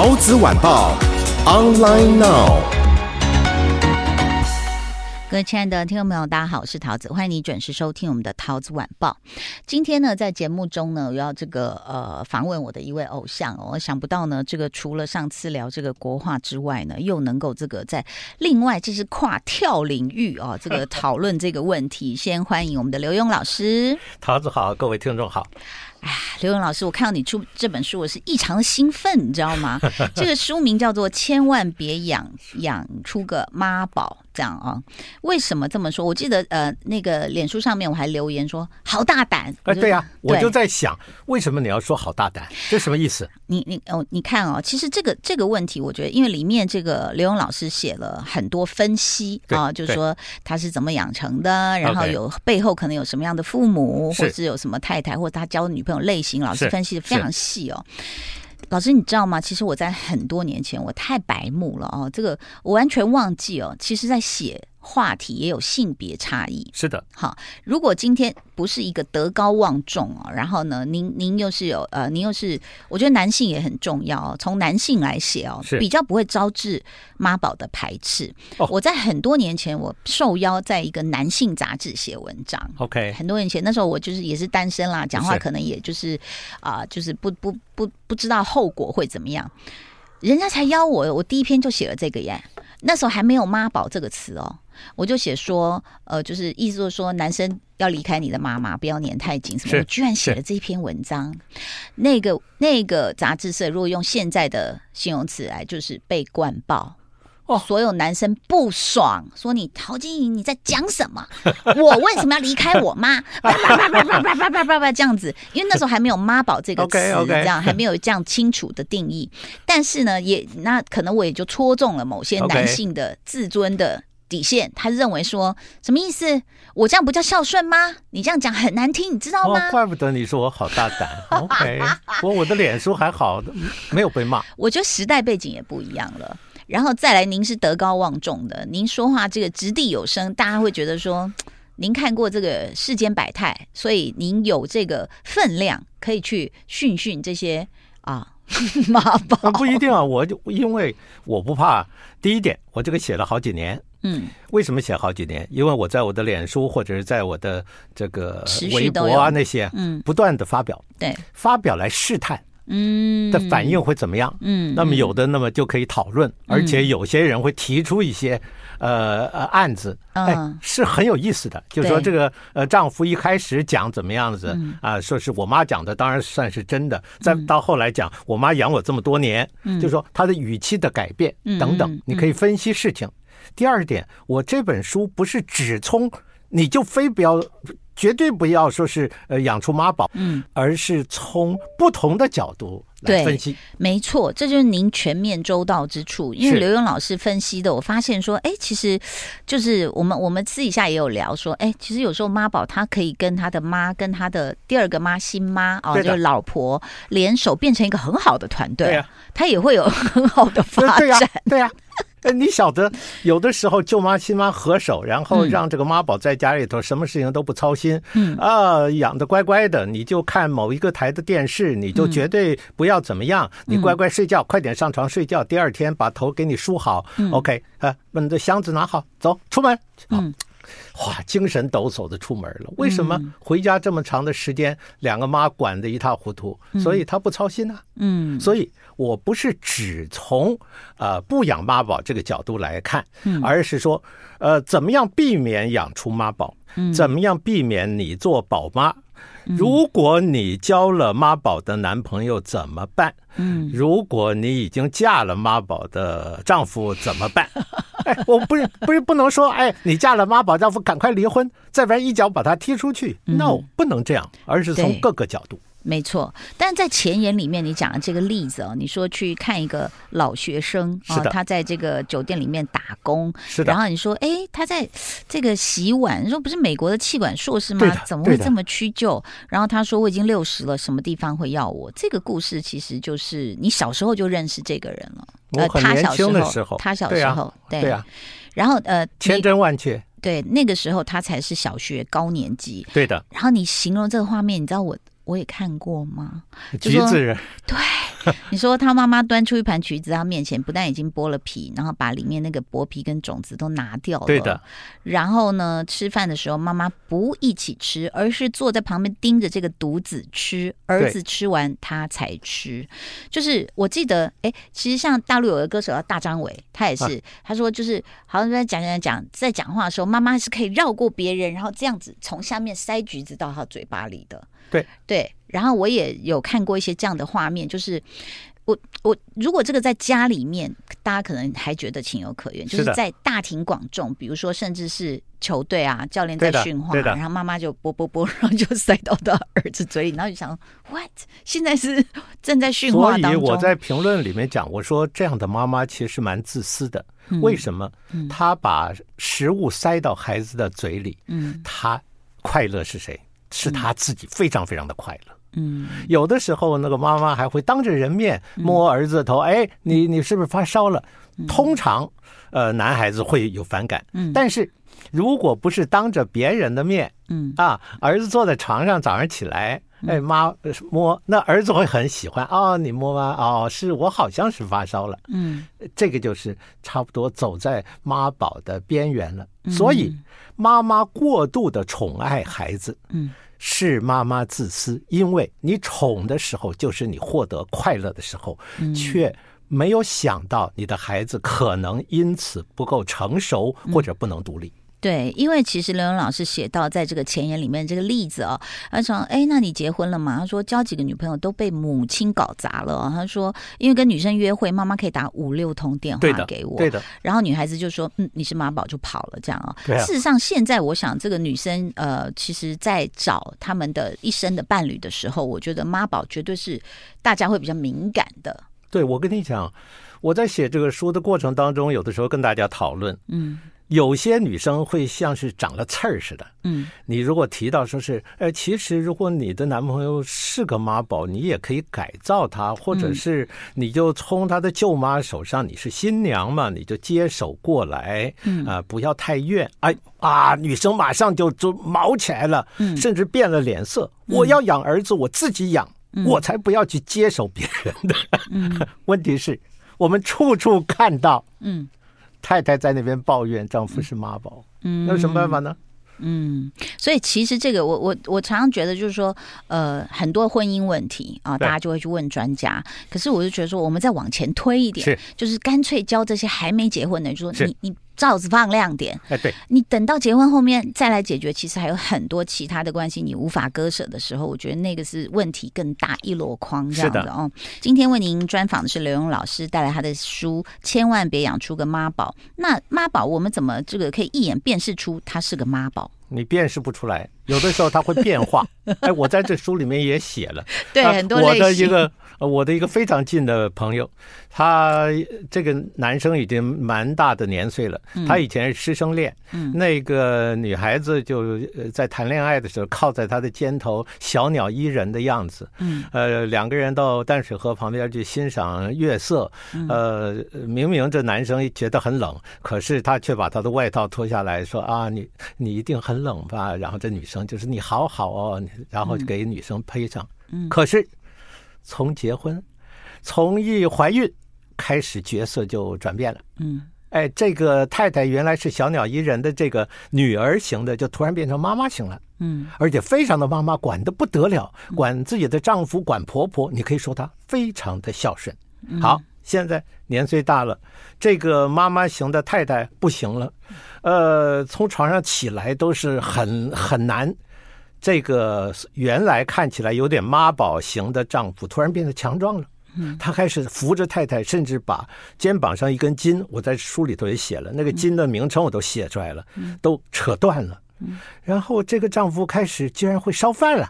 陶子晚报，online now。各位亲爱的听众朋友，大家好，我是桃子，欢迎你准时收听我们的桃子晚报。今天呢，在节目中呢，我要这个呃访问我的一位偶像，我想不到呢，这个除了上次聊这个国画之外呢，又能够这个在另外就是跨跳领域啊，这个讨论这个问题。先欢迎我们的刘墉老师，桃子好，各位听众好。哎呀，刘勇老师，我看到你出这本书，我是异常的兴奋，你知道吗？这个书名叫做《千万别养养出个妈宝》。这样啊？为什么这么说？我记得呃，那个脸书上面我还留言说好大胆。哎，对呀、啊，我就在想，为什么你要说好大胆？这什么意思？你你哦，你看哦，其实这个这个问题，我觉得因为里面这个刘勇老师写了很多分析啊，就是说他是怎么养成的，然后有背后可能有什么样的父母，或是有什么太太，或者他交女朋友类型，老师分析的非常细哦。老师，你知道吗？其实我在很多年前，我太白目了哦，这个我完全忘记哦。其实，在写。话题也有性别差异，是的。好，如果今天不是一个德高望重哦，然后呢，您您又是有呃，您又是，我觉得男性也很重要哦。从男性来写哦，比较不会招致妈宝的排斥。哦，我在很多年前，我受邀在一个男性杂志写文章。OK，很多年前，那时候我就是也是单身啦，讲话可能也就是啊，呃，就是不不不不知道后果会怎么样。人家才邀我，我第一篇就写了这个耶。那时候还没有“妈宝”这个词哦。我就写说，呃，就是意思就是说，男生要离开你的妈妈，不要黏太紧什么。我居然写了这一篇文章，那个那个杂志社如果用现在的形容词来，就是被灌爆。哦，所有男生不爽，说你陶晶莹你在讲什么？我为什么要离开我妈？叭叭叭叭叭叭叭叭叭这样子，因为那时候还没有“妈宝”这个词 这样还没有这样清楚的定义。但是呢，也那可能我也就戳中了某些男性的自尊的。底线，他认为说什么意思？我这样不叫孝顺吗？你这样讲很难听，你知道吗？哦、怪不得你说我好大胆。OK，我我的脸书还好，没有被骂。我觉得时代背景也不一样了。然后再来，您是德高望重的，您说话这个掷地有声，大家会觉得说 您看过这个世间百态，所以您有这个分量可以去训训这些啊。妈宝不一定啊，我就因为我不怕。第一点，我这个写了好几年。嗯，为什么写好几年？因为我在我的脸书或者是在我的这个微博啊那些，嗯，不断的发表，对，发表来试探，嗯，的反应会怎么样？嗯，那么有的那么就可以讨论，而且有些人会提出一些。呃呃，案子哎，是很有意思的。就是说，这个呃，丈夫一开始讲怎么样子啊，说是我妈讲的，当然算是真的。再到后来讲，我妈养我这么多年，就是说她的语气的改变等等，你可以分析事情。第二点，我这本书不是只从你就非不要。绝对不要说是呃养出妈宝，嗯，而是从不同的角度来分析。没错，这就是您全面周到之处。因为刘勇老师分析的，我发现说，哎，其实就是我们我们私底下也有聊说，哎，其实有时候妈宝他可以跟他的妈、跟他的第二个妈、新妈哦，就是老婆联手变成一个很好的团队，对啊，他也会有很好的发展，对呀。哎，你晓得，有的时候舅妈亲妈合手，然后让这个妈宝在家里头什么事情都不操心，嗯。啊，养的乖乖的，你就看某一个台的电视，你就绝对不要怎么样，你乖乖睡觉，快点上床睡觉，第二天把头给你梳好，OK 啊，把你的箱子拿好，走出门，嗯。哇，精神抖擞的出门了。为什么回家这么长的时间，两个妈管得一塌糊涂，所以他不操心呢？嗯，所以我不是只从呃不养妈宝这个角度来看，而是说呃怎么样避免养出妈宝，怎么样避免你做宝妈。如果你交了妈宝的男朋友怎么办？嗯，如果你已经嫁了妈宝的丈夫怎么办？哎，我不是不是不能说，哎，你嫁了妈宝丈夫赶快离婚，再不然一脚把他踢出去。No，不能这样，而是从各个角度。没错，但在前言里面，你讲的这个例子哦，你说去看一个老学生啊，他在这个酒店里面打工，是的。然后你说，哎，他在这个洗碗，你说不是美国的气管硕士吗？怎么会这么屈就？然后他说，我已经六十了，什么地方会要我？这个故事其实就是你小时候就认识这个人了。我很年轻的时候，他小时候，对啊。然后呃，千真万确。对，那个时候他才是小学高年级。对的。然后你形容这个画面，你知道我。我也看过吗？橘子人，对，你说他妈妈端出一盘橘子，他面前不但已经剥了皮，然后把里面那个薄皮跟种子都拿掉了。对的。然后呢，吃饭的时候妈妈不一起吃，而是坐在旁边盯着这个独子吃，儿子吃完他才吃。就是我记得，哎，其实像大陆有个歌手叫大张伟，他也是，啊、他说就是好像在讲讲讲，在讲话的时候，妈妈是可以绕过别人，然后这样子从下面塞橘子到他嘴巴里的。对对，然后我也有看过一些这样的画面，就是我我如果这个在家里面，大家可能还觉得情有可原，就是在大庭广众，比如说甚至是球队啊，教练在训话，然后妈妈就啵啵啵，然后就塞到他儿子嘴里，然后就想，what？现在是 正在训话当中。所以我在评论里面讲，我说这样的妈妈其实蛮自私的，嗯、为什么？她把食物塞到孩子的嘴里，嗯，她快乐是谁？是他自己非常非常的快乐。嗯，有的时候那个妈妈还会当着人面摸儿子的头，哎，你你是不是发烧了？通常，呃，男孩子会有反感。嗯，但是如果不是当着别人的面，嗯。啊，儿子坐在床上，早上起来，哎，妈摸，那儿子会很喜欢。哦，你摸吗？哦，是我好像是发烧了。嗯，这个就是差不多走在妈宝的边缘了。所以。妈妈过度的宠爱孩子，嗯，是妈妈自私，因为你宠的时候就是你获得快乐的时候，却没有想到你的孩子可能因此不够成熟或者不能独立。对，因为其实刘勇老师写到在这个前言里面这个例子哦，他说：“哎，那你结婚了吗？”他说：“交几个女朋友都被母亲搞砸了。”他说：“因为跟女生约会，妈妈可以打五六通电话给我。”对的。然后女孩子就说：“嗯，你是妈宝就跑了。”这样啊。事实上，现在我想，这个女生呃，其实在找他们的一生的伴侣的时候，我觉得妈宝绝对是大家会比较敏感的。对，我跟你讲，我在写这个书的过程当中，有的时候跟大家讨论，嗯。有些女生会像是长了刺儿似的。嗯，你如果提到说是，呃，其实如果你的男朋友是个妈宝，你也可以改造他，或者是你就从他的舅妈手上，你是新娘嘛，你就接手过来，嗯啊，不要太怨。哎啊，女生马上就就毛起来了，甚至变了脸色。我要养儿子，我自己养，我才不要去接手别人的。嗯，问题是，我们处处看到，嗯。太太在那边抱怨丈夫是妈宝，嗯，那有什么办法呢？嗯，所以其实这个我我我常常觉得就是说，呃，很多婚姻问题啊，大家就会去问专家。可是我就觉得说，我们再往前推一点，是就是干脆教这些还没结婚的，就说你你。罩子放亮点，哎，对，你等到结婚后面再来解决，其实还有很多其他的关系你无法割舍的时候，我觉得那个是问题更大，一箩筐这样的哦。今天为您专访的是刘勇老师带来他的书《千万别养出个妈宝》。那妈宝我们怎么这个可以一眼辨识出他是个妈宝？你辨识不出来，有的时候他会变化。哎，我在这书里面也写了，对，很多。我的一个。我的一个非常近的朋友，他这个男生已经蛮大的年岁了。他以前是师生恋，嗯，那个女孩子就在谈恋爱的时候靠在他的肩头，小鸟依人的样子。嗯，呃，两个人到淡水河旁边去欣赏月色。呃，明明这男生觉得很冷，可是他却把他的外套脱下来说啊，你你一定很冷吧？然后这女生就是你好好哦，然后就给女生披上。嗯，可是。从结婚，从一怀孕开始，角色就转变了。嗯，哎，这个太太原来是小鸟依人的这个女儿型的，就突然变成妈妈型了。嗯，而且非常的妈妈，管的不得了，管自己的丈夫，管婆婆，你可以说她非常的孝顺。好，现在年岁大了，这个妈妈型的太太不行了，呃，从床上起来都是很很难。这个原来看起来有点妈宝型的丈夫，突然变得强壮了。他开始扶着太太，甚至把肩膀上一根筋，我在书里头也写了，那个筋的名称我都写出来了，都扯断了。然后这个丈夫开始居然会烧饭了。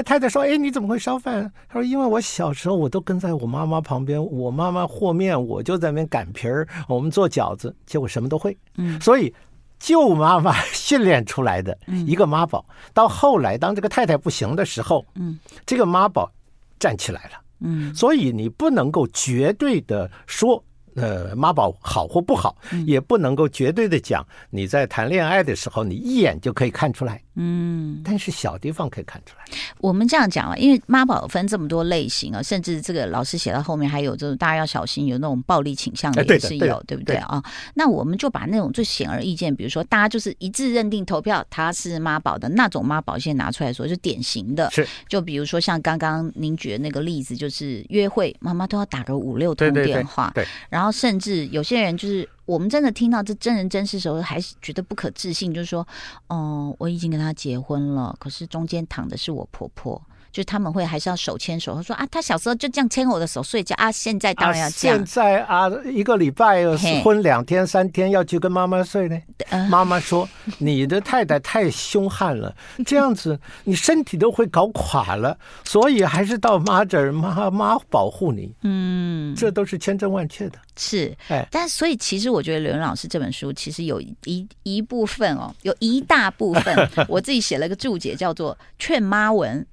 那太太说：“哎，你怎么会烧饭？”他说：“因为我小时候我都跟在我妈妈旁边，我妈妈和面，我就在那边擀皮儿，我们做饺子，结果什么都会。嗯，所以舅妈妈 训练出来的一个妈宝，到后来当这个太太不行的时候，嗯，这个妈宝站起来了。嗯，所以你不能够绝对的说。”呃，妈宝好或不好，也不能够绝对的讲。你在谈恋爱的时候，你一眼就可以看出来。嗯，但是小地方可以看出来。我们这样讲啊，因为妈宝分这么多类型啊，甚至这个老师写到后面还有这种大家要小心，有那种暴力倾向的也是有，哎、对，对，对，不对啊？那我们就把那种最显而易见，比如说大家就是一致认定投票他是妈宝的那种妈宝，先拿出来说，就典型的。是，就比如说像刚刚您举的那个例子，就是约会妈妈都要打个五六通电话，对，然后甚至有些人就是。我们真的听到这真人真事的时候，还是觉得不可置信，就是说，哦，我已经跟他结婚了，可是中间躺的是我婆婆。就他们会还是要手牵手，他说啊，他小时候就这样牵我的手睡觉啊，现在当然要这样。现在啊，一个礼拜婚两天三天要去跟妈妈睡呢。妈妈说你的太太太凶悍了，这样子你身体都会搞垮了，所以还是到妈这儿，妈妈保护你。嗯，这都是千真万确的。是，哎，但所以其实我觉得刘老师这本书其实有一一部分哦，有一大部分 我自己写了个注解，叫做劝妈文。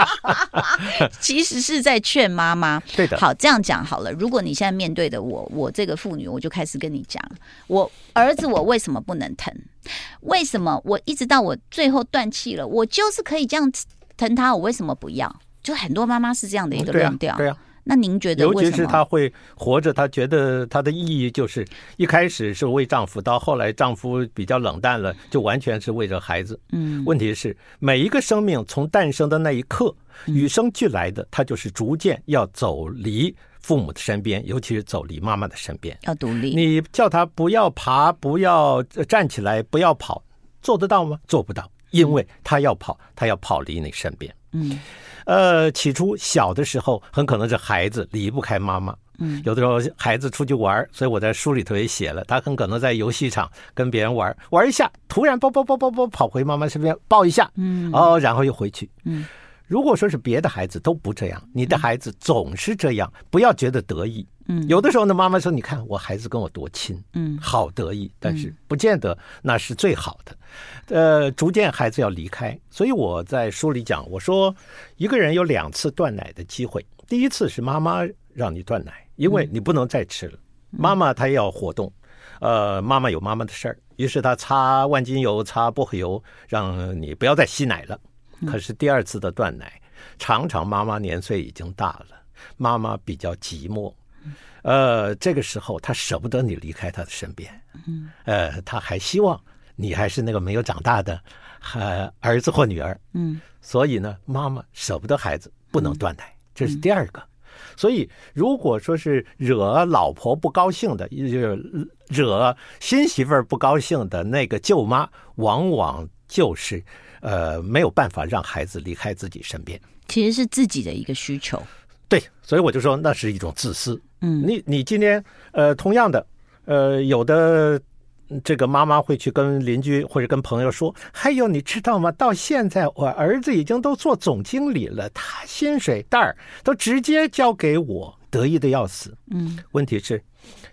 其实是在劝妈妈。对的。好，这样讲好了。如果你现在面对的我，我这个妇女，我就开始跟你讲，我儿子我为什么不能疼？为什么我一直到我最后断气了，我就是可以这样疼他？我为什么不要？就很多妈妈是这样的一个论调。对啊。那您觉得，尤其是她会活着，她觉得她的意义就是一开始是为丈夫，到后来丈夫比较冷淡了，就完全是为着孩子。嗯，问题是每一个生命从诞生的那一刻，与生俱来的，他就是逐渐要走离父母的身边，尤其是走离妈妈的身边，要独立。你叫他不要爬，不要站起来，不要跑，做得到吗？做不到，因为他要跑，他要跑离你身边。嗯。呃，起初小的时候，很可能是孩子离不开妈妈。嗯，有的时候孩子出去玩，所以我在书里头也写了，他很可能在游戏场跟别人玩，玩一下，突然抱抱抱抱抱跑回妈妈身边抱一下，嗯，哦，然后又回去。嗯，如果说是别的孩子都不这样，你的孩子总是这样，不要觉得得意。嗯，有的时候呢，妈妈说：“你看我孩子跟我多亲，嗯，好得意。”但是不见得那是最好的。呃，逐渐孩子要离开，所以我在书里讲，我说一个人有两次断奶的机会。第一次是妈妈让你断奶，因为你不能再吃了。妈妈她要活动，呃，妈妈有妈妈的事儿，于是她擦万金油、擦薄荷油，让你不要再吸奶了。可是第二次的断奶，常常妈妈年岁已经大了，妈妈比较寂寞。呃，这个时候他舍不得你离开他的身边，嗯，呃，他还希望你还是那个没有长大的，呃，儿子或女儿，嗯，所以呢，妈妈舍不得孩子，不能断奶，这是第二个。所以如果说是惹老婆不高兴的，就是惹新媳妇儿不高兴的那个舅妈，往往就是呃没有办法让孩子离开自己身边，其实是自己的一个需求。对，所以我就说那是一种自私。嗯，你你今天呃，同样的，呃，有的这个妈妈会去跟邻居或者跟朋友说：“还有你知道吗？到现在我儿子已经都做总经理了，他薪水袋都直接交给我，得意的要死。”嗯，问题是，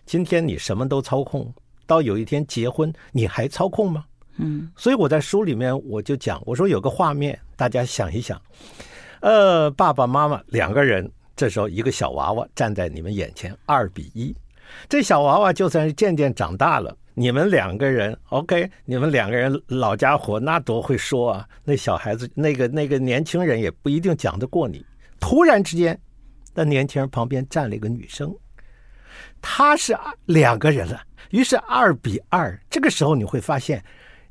今天你什么都操控，到有一天结婚，你还操控吗？嗯，所以我在书里面我就讲，我说有个画面，大家想一想，呃，爸爸妈妈两个人。这时候，一个小娃娃站在你们眼前，二比一。这小娃娃就算是渐渐长大了，你们两个人，OK，你们两个人老家伙那多会说啊！那小孩子，那个那个年轻人也不一定讲得过你。突然之间，那年轻人旁边站了一个女生，她是两个人了，于是二比二。这个时候你会发现，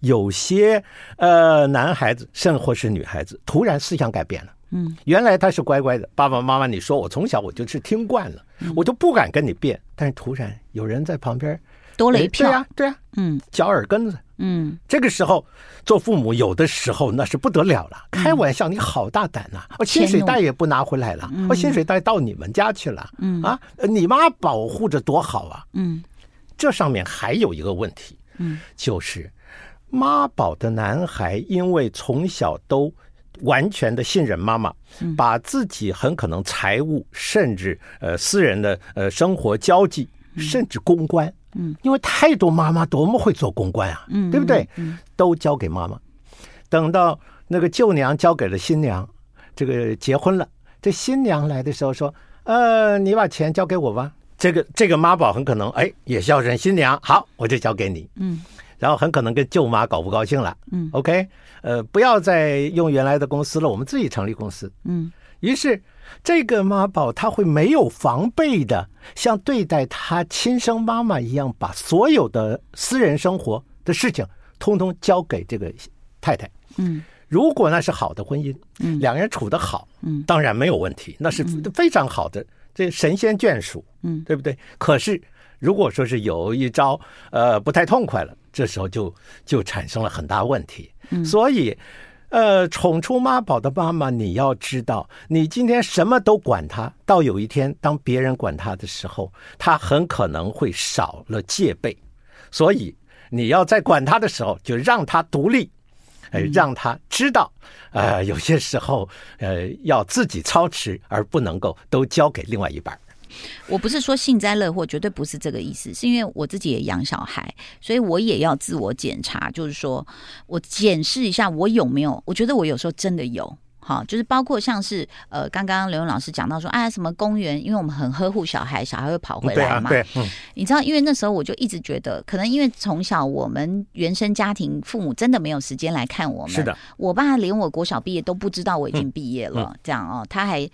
有些呃男孩子，甚或是女孩子，突然思想改变了。嗯，原来他是乖乖的，爸爸妈妈，你说我从小我就是听惯了，我就不敢跟你辩。但是突然有人在旁边多了一票，对呀，对呀，嗯，嚼耳根子，嗯，这个时候做父母有的时候那是不得了了，开玩笑，你好大胆呐！我薪水袋也不拿回来了，我薪水袋到你们家去了，嗯。啊，你妈保护着多好啊，嗯，这上面还有一个问题，嗯，就是妈宝的男孩因为从小都。完全的信任妈妈，把自己很可能财务甚至呃私人的呃生活交际，甚至公关，嗯，因为太多妈妈多么会做公关啊，嗯，对不对？都交给妈妈。等到那个舅娘交给了新娘，这个结婚了，这新娘来的时候说：“呃，你把钱交给我吧。”这个这个妈宝很可能哎也孝顺新娘，好，我就交给你，嗯。然后很可能跟舅妈搞不高兴了，嗯，OK，呃，不要再用原来的公司了，我们自己成立公司，嗯。于是这个妈宝他会没有防备的，像对待他亲生妈妈一样，把所有的私人生活的事情通通交给这个太太，嗯。如果那是好的婚姻，嗯，两人处得好，嗯，当然没有问题，那是非常好的，这神仙眷属，嗯，对不对？可是如果说是有一招，呃，不太痛快了。这时候就就产生了很大问题，所以，呃，宠出妈宝的妈妈，你要知道，你今天什么都管他，到有一天当别人管他的时候，他很可能会少了戒备，所以你要在管他的时候，就让他独立，呃，让他知道，呃，有些时候，呃，要自己操持，而不能够都交给另外一半。我不是说幸灾乐祸，绝对不是这个意思，是因为我自己也养小孩，所以我也要自我检查，就是说我检视一下我有没有，我觉得我有时候真的有。好，就是包括像是呃，刚刚刘勇老师讲到说，啊，什么公园，因为我们很呵护小孩，小孩会跑回来嘛。对啊，对，嗯。你知道，因为那时候我就一直觉得，可能因为从小我们原生家庭父母真的没有时间来看我们。是的。我爸连我国小毕业都不知道我已经毕业了，嗯、这样哦，他还。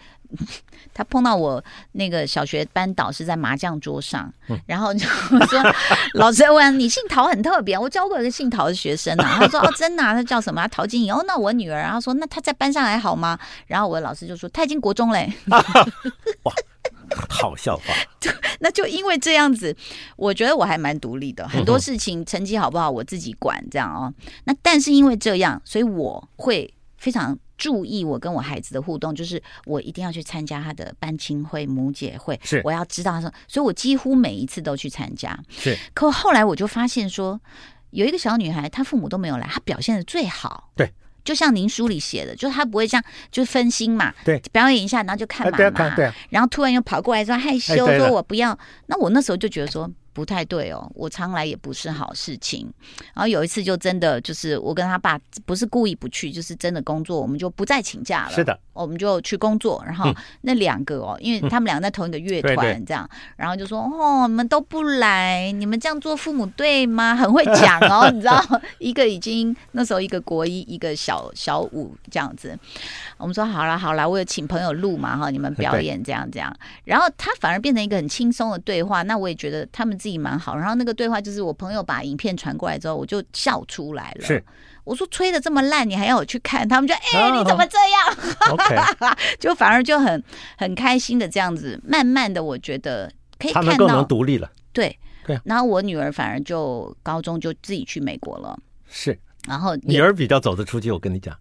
他碰到我那个小学班导师在麻将桌上，然后就说：“ 老师问你姓陶很特别，我教过一个姓陶的学生啊。”他说：“哦，真的啊？他叫什么？陶晶莹。哦，那我女儿。”然后说：“那他在班上还好吗？”然后我的老师就说：“他已经国中嘞。”哇，好笑话。那就因为这样子，我觉得我还蛮独立的，很多事情成绩好不好我自己管，这样哦。那但是因为这样，所以我会非常。注意我跟我孩子的互动，就是我一定要去参加他的班亲会、母姐会，是我要知道他说，所以我几乎每一次都去参加。是，可后来我就发现说，有一个小女孩，她父母都没有来，她表现的最好。对，就像您书里写的，就是她不会这样，就分心嘛。对，表演一下，然后就看嘛嘛。对，然后突然又跑过来说害羞，说我不要。那我那时候就觉得说。不太对哦，我常来也不是好事情。然后有一次就真的就是我跟他爸不是故意不去，就是真的工作，我们就不再请假了。是的，我们就去工作。然后那两个哦，因为他们两个在同一个乐团，这样，然后就说哦，你们都不来，你们这样做父母对吗？很会讲哦，你知道，一个已经那时候一个国一，一个小小五这样子。我们说好了好了，我有请朋友录嘛哈，你们表演这样这样。然后他反而变成一个很轻松的对话，那我也觉得他们。自己蛮好，然后那个对话就是我朋友把影片传过来之后，我就笑出来了。是，我说吹的这么烂，你还要我去看？他们就哎，你怎么这样？OK，就反而就很很开心的这样子，慢慢的我觉得可以看到他们更能独立了。对对，然后我女儿反而就高中就自己去美国了。是，然后女儿比较走得出去，我跟你讲。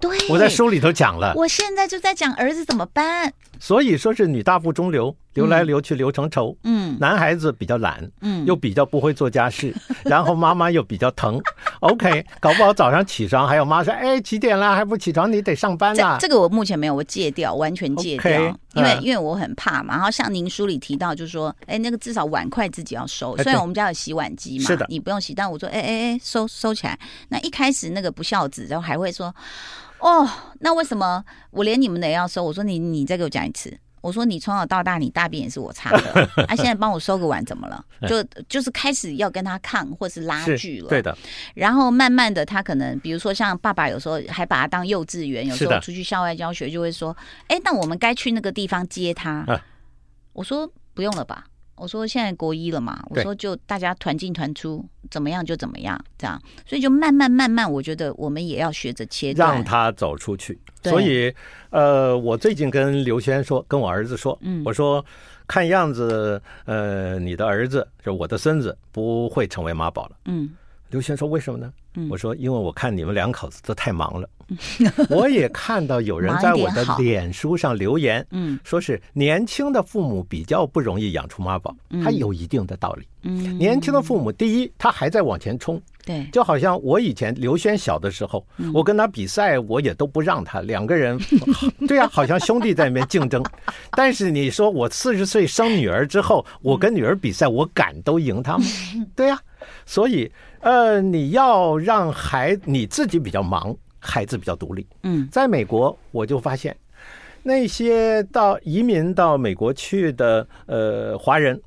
对，我在书里头讲了。我现在就在讲儿子怎么办。所以说是女大不中留，留来留去留成仇。嗯，男孩子比较懒，嗯，又比较不会做家事，然后妈妈又比较疼。OK，搞不好早上起床还有妈说：“哎，几点了还不起床？你得上班啊。”这个我目前没有，我戒掉，完全戒掉，okay, 因为、嗯、因为我很怕嘛。然后像您书里提到，就是说，哎，那个至少碗筷自己要收。虽然我们家有洗碗机嘛，是的，你不用洗，但我说，哎哎哎，收收起来。那一开始那个不孝子，然后还会说。哦，那为什么我连你们的也要收？我说你，你再给我讲一次。我说你从小到大，你大便也是我擦的，他、啊、现在帮我收个碗怎么了？就就是开始要跟他抗或是拉锯了。对的。然后慢慢的，他可能比如说像爸爸有时候还把他当幼稚园，有时候出去校外教学就会说，哎，那我们该去那个地方接他。我说不用了吧。我说现在国一了嘛，我说就大家团进团出，怎么样就怎么样，这样，所以就慢慢慢慢，我觉得我们也要学着切断，让他走出去。所以，呃，我最近跟刘轩说，跟我儿子说，嗯，我说看样子，呃，你的儿子就我的孙子不会成为妈宝了，嗯。刘轩说：“为什么呢？”嗯我说：“因为我看你们两口子都太忙了。我也看到有人在我的脸书上留言，嗯，说是年轻的父母比较不容易养出妈宝，他有一定的道理。嗯，年轻的父母，第一，他还在往前冲，对，就好像我以前刘轩小的时候，嗯、我跟他比赛，我也都不让他，两个人，对啊，好像兄弟在那边竞争。但是你说我四十岁生女儿之后，我跟女儿比赛，我敢都赢他吗？对啊，所以呃，你要让孩子你自己比较忙，孩子比较独立。嗯，在美国我就发现，那些到移民到美国去的呃华人，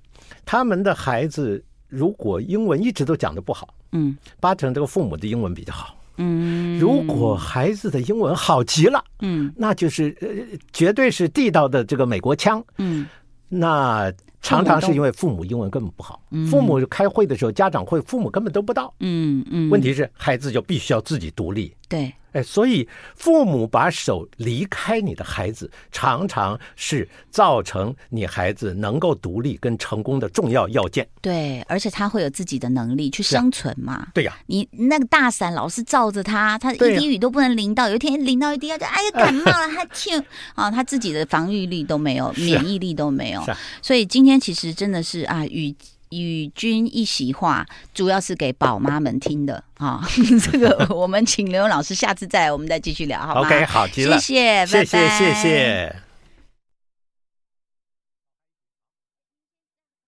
他们的孩子如果英文一直都讲的不好。嗯，八成这个父母的英文比较好。嗯，如果孩子的英文好极了，嗯，那就是呃，绝对是地道的这个美国腔。嗯，那常常是因为父母英文根本不好。父母开会的时候，家长会，父母根本都不到。嗯嗯，问题是孩子就必须要自己独立。对。哎，所以父母把手离开你的孩子，常常是造成你孩子能够独立跟成功的重要要件。对，而且他会有自己的能力去生存嘛。对呀，你那个大伞老是罩着他，他一滴雨都不能淋到。有一天淋到一滴，他就哎呀 感冒了，他就啊，他自己的防御力都没有，免疫力都没有。所以今天其实真的是啊，与。与君一席话，主要是给宝妈们听的啊。这个 我们请刘老师下次再，我们再继续聊，好吗？OK，好，谢谢，谢谢，谢谢，谢谢。